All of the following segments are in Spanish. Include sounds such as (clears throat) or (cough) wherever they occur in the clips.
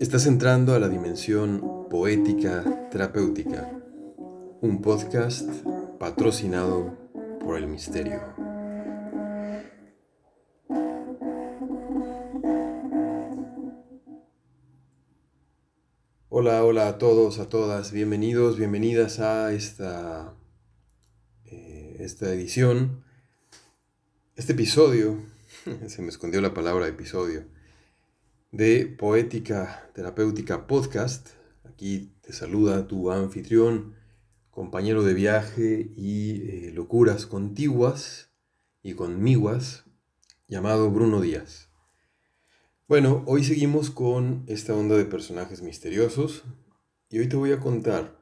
Estás entrando a la dimensión poética terapéutica, un podcast patrocinado por el misterio. Hola, hola a todos, a todas, bienvenidos, bienvenidas a esta, eh, esta edición, este episodio, (laughs) se me escondió la palabra episodio, de Poética Terapéutica Podcast. Aquí te saluda tu anfitrión, compañero de viaje y eh, locuras contiguas y conmiguas, llamado Bruno Díaz. Bueno, hoy seguimos con esta onda de personajes misteriosos y hoy te voy a contar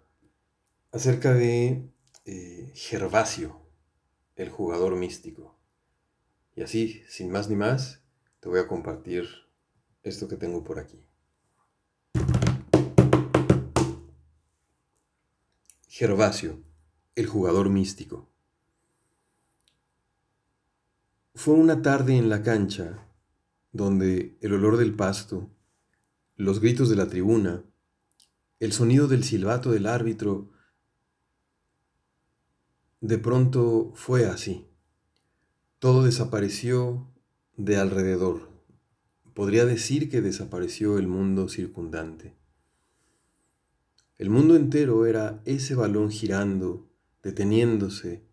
acerca de eh, Gervasio, el jugador místico. Y así, sin más ni más, te voy a compartir esto que tengo por aquí. Gervasio, el jugador místico. Fue una tarde en la cancha donde el olor del pasto, los gritos de la tribuna, el sonido del silbato del árbitro, de pronto fue así. Todo desapareció de alrededor podría decir que desapareció el mundo circundante. El mundo entero era ese balón girando, deteniéndose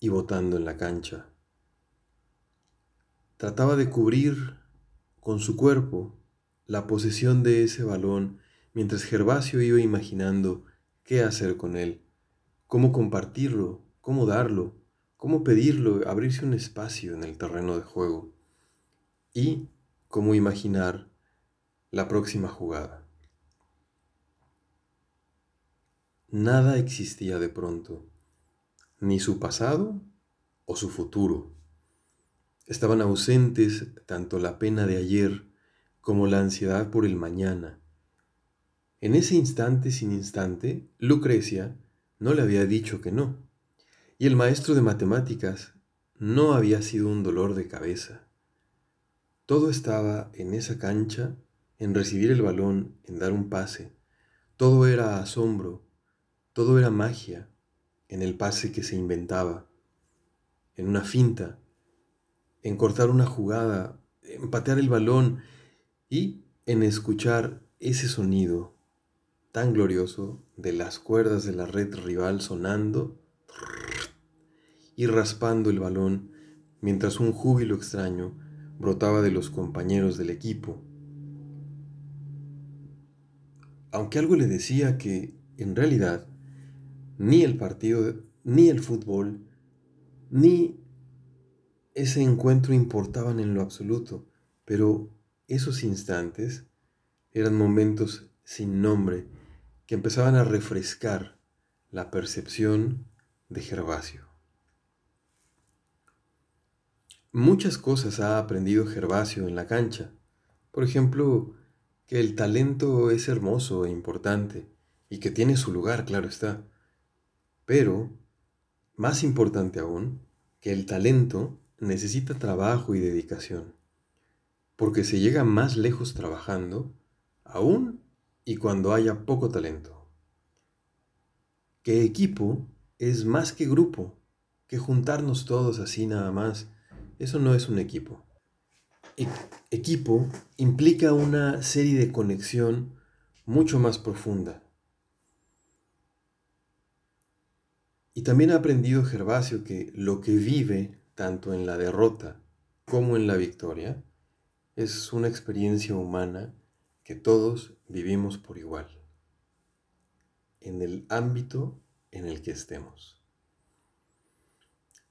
y botando en la cancha. Trataba de cubrir con su cuerpo la posesión de ese balón mientras Gervasio iba imaginando qué hacer con él, cómo compartirlo, cómo darlo, cómo pedirlo, abrirse un espacio en el terreno de juego. Y cómo imaginar la próxima jugada. Nada existía de pronto, ni su pasado o su futuro. Estaban ausentes tanto la pena de ayer como la ansiedad por el mañana. En ese instante sin instante, Lucrecia no le había dicho que no, y el maestro de matemáticas no había sido un dolor de cabeza. Todo estaba en esa cancha, en recibir el balón, en dar un pase. Todo era asombro, todo era magia en el pase que se inventaba, en una finta, en cortar una jugada, en patear el balón y en escuchar ese sonido tan glorioso de las cuerdas de la red rival sonando y raspando el balón mientras un júbilo extraño brotaba de los compañeros del equipo. Aunque algo le decía que, en realidad, ni el partido, ni el fútbol, ni ese encuentro importaban en lo absoluto, pero esos instantes eran momentos sin nombre que empezaban a refrescar la percepción de Gervasio. Muchas cosas ha aprendido Gervasio en la cancha. Por ejemplo, que el talento es hermoso e importante y que tiene su lugar, claro está. Pero, más importante aún, que el talento necesita trabajo y dedicación, porque se llega más lejos trabajando, aún y cuando haya poco talento. Que equipo es más que grupo, que juntarnos todos así nada más eso no es un equipo. E-, equipo implica una serie de conexión mucho más profunda. Y también ha aprendido Gervasio que lo que vive, tanto en la derrota como en la victoria, es una experiencia humana que todos vivimos por igual, en el ámbito en el que estemos.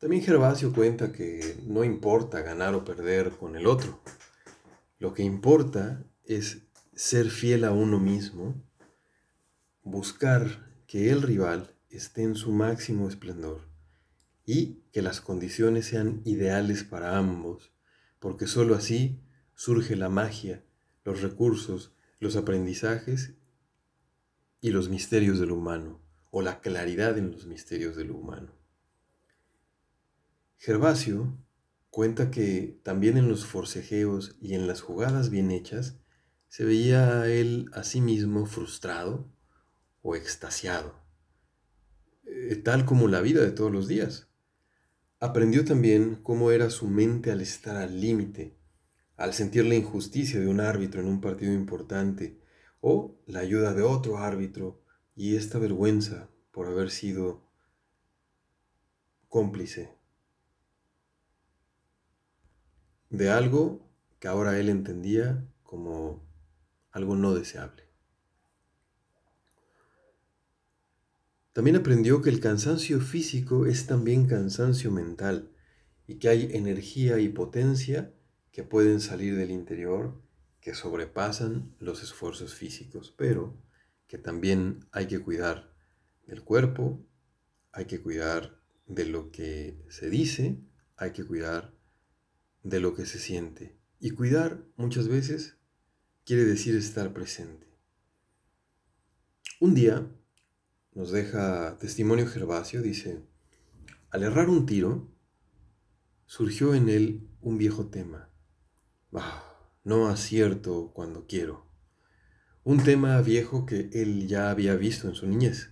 También Gervasio cuenta que no importa ganar o perder con el otro. Lo que importa es ser fiel a uno mismo, buscar que el rival esté en su máximo esplendor y que las condiciones sean ideales para ambos, porque sólo así surge la magia, los recursos, los aprendizajes y los misterios de lo humano, o la claridad en los misterios de lo humano. Gervasio cuenta que también en los forcejeos y en las jugadas bien hechas se veía él a sí mismo frustrado o extasiado, eh, tal como la vida de todos los días. Aprendió también cómo era su mente al estar al límite, al sentir la injusticia de un árbitro en un partido importante o la ayuda de otro árbitro y esta vergüenza por haber sido cómplice de algo que ahora él entendía como algo no deseable. También aprendió que el cansancio físico es también cansancio mental y que hay energía y potencia que pueden salir del interior que sobrepasan los esfuerzos físicos, pero que también hay que cuidar del cuerpo, hay que cuidar de lo que se dice, hay que cuidar de lo que se siente. Y cuidar muchas veces quiere decir estar presente. Un día nos deja testimonio Gervasio, dice, al errar un tiro, surgió en él un viejo tema. no acierto cuando quiero. Un tema viejo que él ya había visto en su niñez.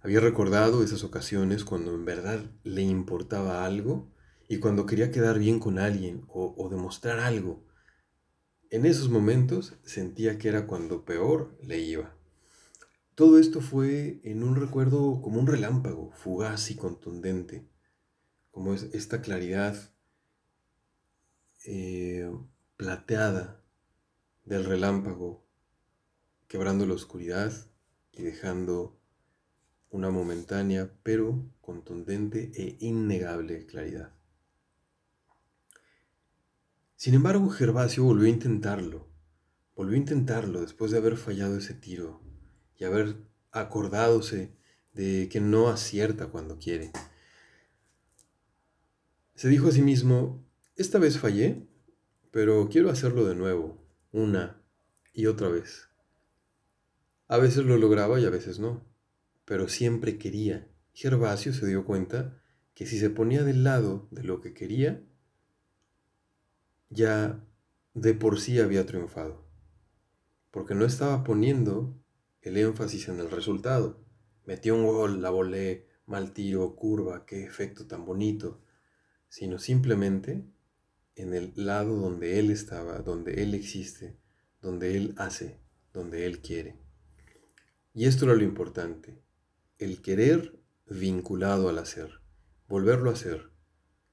Había recordado esas ocasiones cuando en verdad le importaba algo y cuando quería quedar bien con alguien o, demostrar algo. En esos momentos sentía que era cuando peor le iba. Todo esto fue en un recuerdo como un relámpago, fugaz y contundente, como es esta claridad eh, plateada del relámpago, quebrando la oscuridad y dejando una momentánea pero contundente e innegable claridad. Sin embargo, Gervasio volvió a intentarlo, volvió a intentarlo después de haber fallado ese tiro y haber acordadose de que no acierta cuando quiere. Se dijo a sí mismo, esta vez fallé, pero quiero hacerlo de nuevo, una y otra vez. A veces lo lograba y a veces no, pero siempre quería. Gervasio se dio cuenta que si se ponía del lado de lo que quería, ya de por sí había triunfado, porque no estaba poniendo el énfasis en el resultado. Metió un gol, la volé, mal tiro, curva, qué efecto tan bonito, sino simplemente en el lado donde Él estaba, donde Él existe, donde Él hace, donde Él quiere. Y esto era lo importante, el querer vinculado al hacer, volverlo a hacer,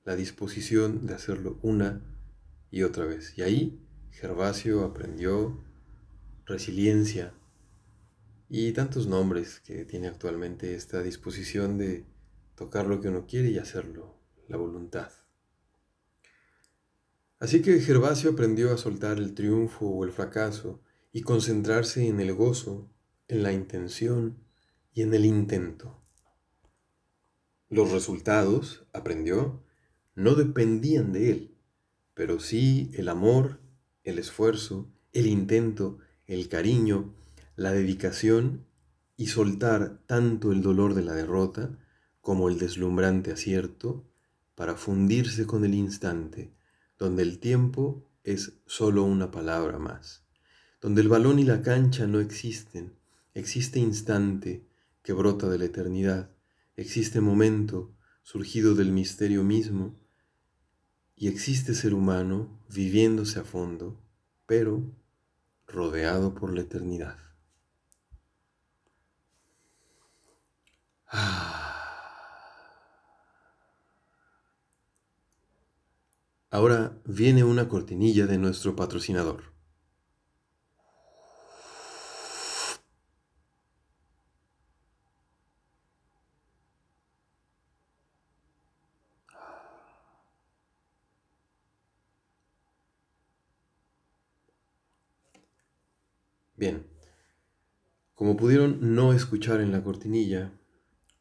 la disposición de hacerlo una y otra vez. Y ahí Gervasio aprendió resiliencia, y tantos nombres que tiene actualmente esta disposición de tocar lo que uno quiere y hacerlo, la voluntad. Así que Gervasio aprendió a soltar el triunfo o el fracaso y concentrarse en el gozo, en la intención y en el intento. Los resultados, aprendió, no dependían de él, pero sí el amor, el esfuerzo, el intento, el cariño, la dedicación y soltar tanto el dolor de la derrota como el deslumbrante acierto para fundirse con el instante, donde el tiempo es solo una palabra más, donde el balón y la cancha no existen, existe instante que brota de la eternidad, existe momento surgido del misterio mismo, y existe ser humano viviéndose a fondo, pero rodeado por la eternidad. Ahora viene una cortinilla de nuestro patrocinador. Bien, como pudieron no escuchar en la cortinilla,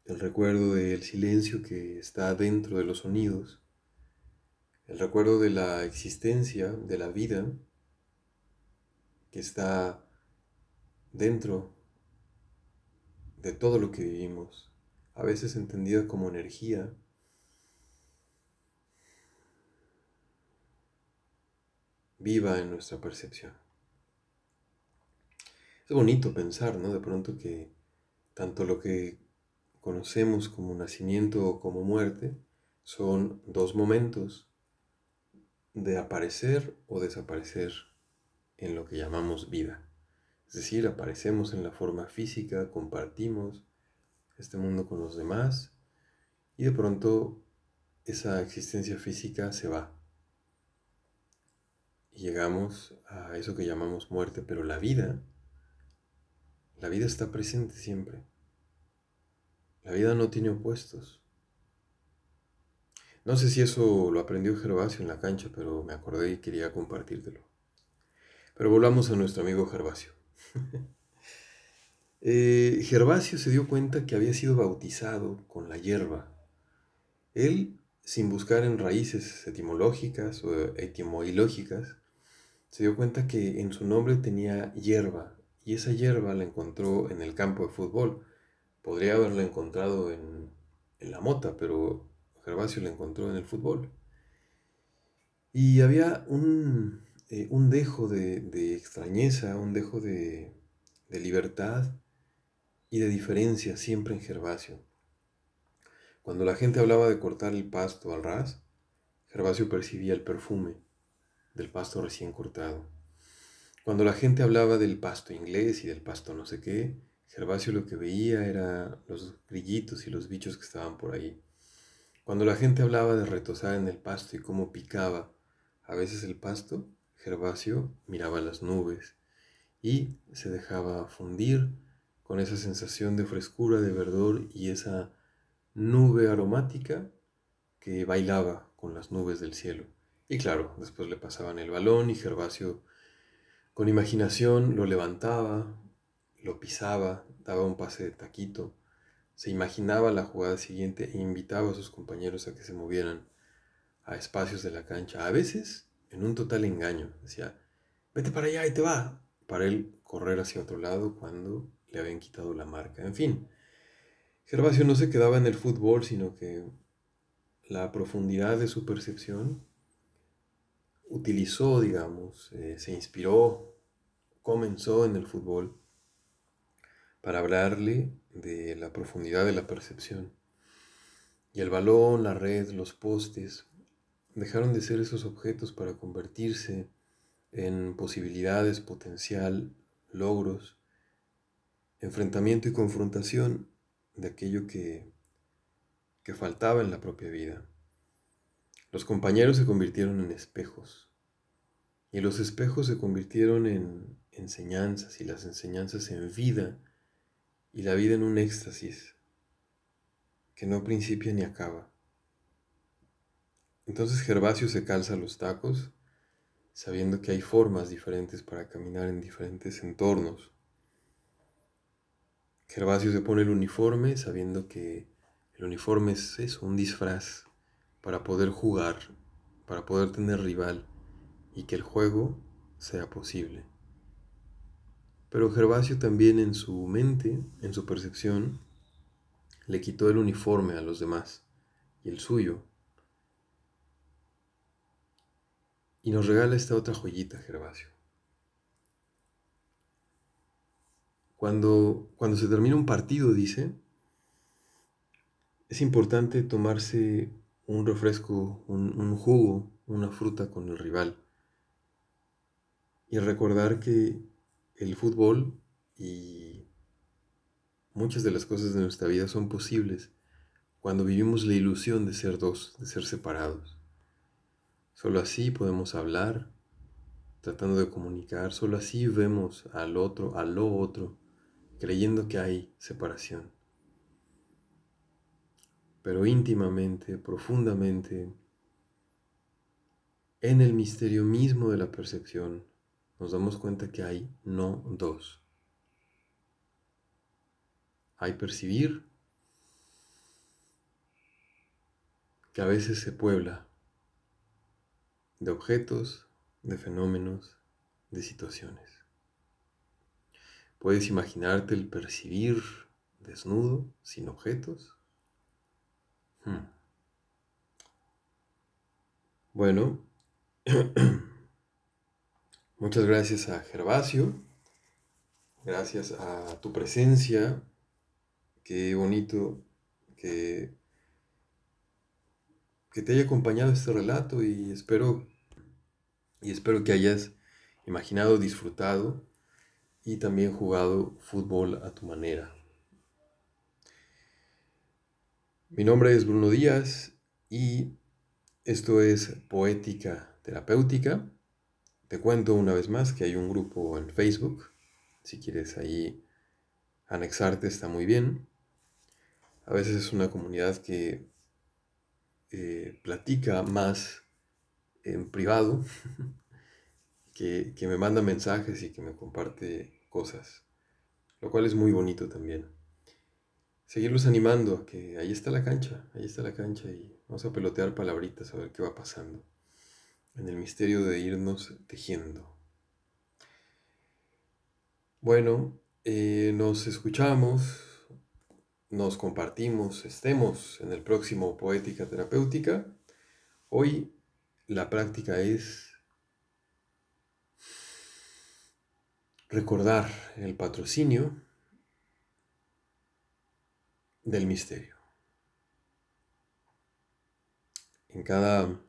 el recuerdo del silencio que está dentro de los sonidos, el recuerdo de la existencia, de la vida que está dentro de todo lo que vivimos, a veces entendida como energía, viva en nuestra percepción. Es bonito pensar, ¿no? De pronto que tanto lo que conocemos como nacimiento o como muerte son dos momentos de aparecer o desaparecer en lo que llamamos vida. Es decir, aparecemos en la forma física, compartimos este mundo con los demás y de pronto esa existencia física se va. Y llegamos a eso que llamamos muerte, pero la vida, la vida está presente siempre. La vida no tiene opuestos. No sé si eso lo aprendió Gervasio en la cancha, pero me acordé y quería compartírtelo. Pero volvamos a nuestro amigo Gervasio. (laughs) Eh, Gervasio se dio cuenta que había sido bautizado con la hierba. Él, sin buscar en raíces etimológicas o etimoilógicas, se dio cuenta que en su nombre tenía hierba, y esa hierba la encontró en el campo de fútbol Podría haberla encontrado en, la mota, pero Gervasio la encontró en el fútbol. Y había un, eh, un dejo de, extrañeza, un dejo de, de libertad y de diferencia siempre en Gervasio. Cuando la gente hablaba de cortar el pasto al ras, Gervasio percibía el perfume del pasto recién cortado. Cuando la gente hablaba del pasto inglés y del pasto no sé qué, Gervasio lo que veía era los grillitos y los bichos que estaban por ahí. Cuando la gente hablaba de retosar en el pasto y cómo picaba a veces el pasto, Gervasio miraba las nubes y se dejaba fundir con esa sensación de frescura, de verdor y esa nube aromática que bailaba con las nubes del cielo. Y claro, después le pasaban el balón y Gervasio con imaginación lo levantaba, lo pisaba, daba un pase de taquito, se imaginaba la jugada siguiente e invitaba a sus compañeros a que se movieran a espacios de la cancha, a veces en un total engaño. Decía, vete para allá y te va, para él correr hacia otro lado cuando le habían quitado la marca. En fin, Gervasio no se quedaba en el fútbol, sino que la profundidad de su percepción utilizó, digamos, eh, se inspiró, comenzó en el fútbol para hablarle de la profundidad de la percepción. Y el balón, la red, los postes, dejaron de ser esos objetos para convertirse en posibilidades, potencial, logros, enfrentamiento y confrontación de aquello que, que faltaba en la propia vida. Los compañeros se convirtieron en espejos y los espejos se convirtieron en enseñanzas y las enseñanzas en vida y la vida en un éxtasis que no principia ni acaba. Entonces Gervasio se calza los tacos, sabiendo que hay formas diferentes para caminar en diferentes entornos. Gervasio se pone el uniforme, sabiendo que el uniforme es un disfraz para poder jugar, para poder tener rival y que el juego sea posible. Pero Gervasio también en su mente, en su percepción, le quitó el uniforme a los demás y el suyo. Y nos regala esta otra joyita, Gervasio. Cuando, cuando se termina un partido, dice, es importante tomarse un refresco, un, jugo, una fruta con el rival. Y recordar que el fútbol y muchas de las cosas de nuestra vida son posibles cuando vivimos la ilusión de ser dos, de ser separados. Solo así podemos hablar, tratando de comunicar, solo así vemos al otro, a lo otro, creyendo que hay separación. Pero íntimamente, profundamente, en el misterio mismo de la percepción, nos damos cuenta que hay no dos. Hay percibir que a veces se puebla de objetos, de fenómenos, de situaciones. ¿Puedes imaginarte el percibir desnudo, sin objetos? Hmm. Bueno, (clears throat) Muchas gracias a Gervasio. gracias a tu presencia. Qué bonito que, que te haya acompañado este relato y espero, y espero que hayas imaginado, disfrutado y también jugado fútbol a tu manera. Mi nombre es Bruno Díaz y esto es Poética Terapéutica. Te cuento una vez más que hay un grupo en Facebook. Si quieres ahí anexarte está muy bien. A veces es una comunidad que eh, platica más en privado, (laughs) que, que me manda mensajes y que me comparte cosas, lo cual es muy bonito también. Seguirlos animando que ahí está la cancha, ahí está la cancha y vamos a pelotear palabritas a ver qué va pasando en el misterio de irnos tejiendo. Bueno, eh, nos escuchamos, nos compartimos, estemos en el próximo Poética Terapéutica. Hoy la práctica es recordar el patrocinio del misterio. En cada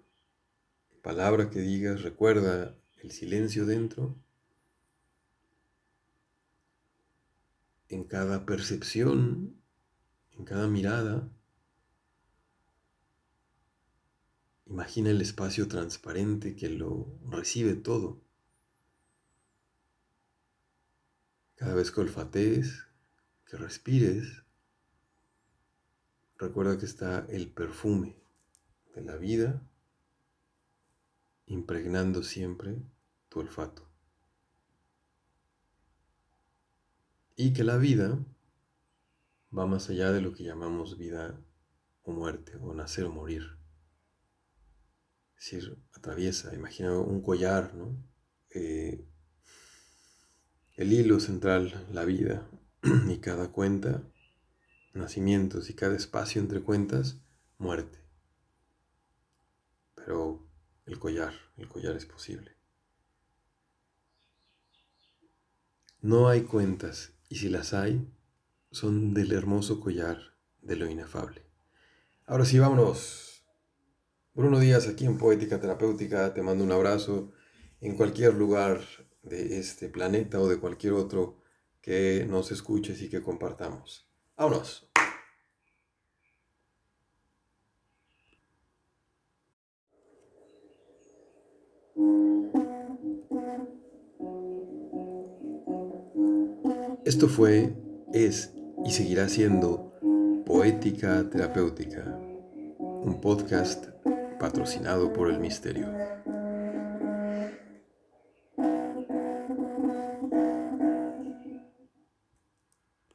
palabra que digas, recuerda el silencio dentro. En cada percepción, en cada mirada, imagina el espacio transparente que lo recibe todo. Cada vez que olfatees, que respires, recuerda que está el perfume de la vida impregnando siempre tu olfato. Y que la vida va más allá de lo que llamamos vida o muerte, o nacer o morir. Es decir, atraviesa, imagina un collar, ¿no? Eh, el hilo central, la vida, (clears throat) y cada cuenta, nacimientos, y cada espacio entre cuentas, muerte. Pero el collar, el collar es posible. No hay cuentas, y si las hay, son del hermoso collar de lo inefable. Ahora sí, vámonos. Bruno Díaz aquí en Poética Terapéutica, te mando un abrazo en cualquier lugar de este planeta o de cualquier otro que nos escuches y que compartamos. Vámonos. Esto fue, es y seguirá siendo Poética Terapéutica, un podcast patrocinado por el Misterio.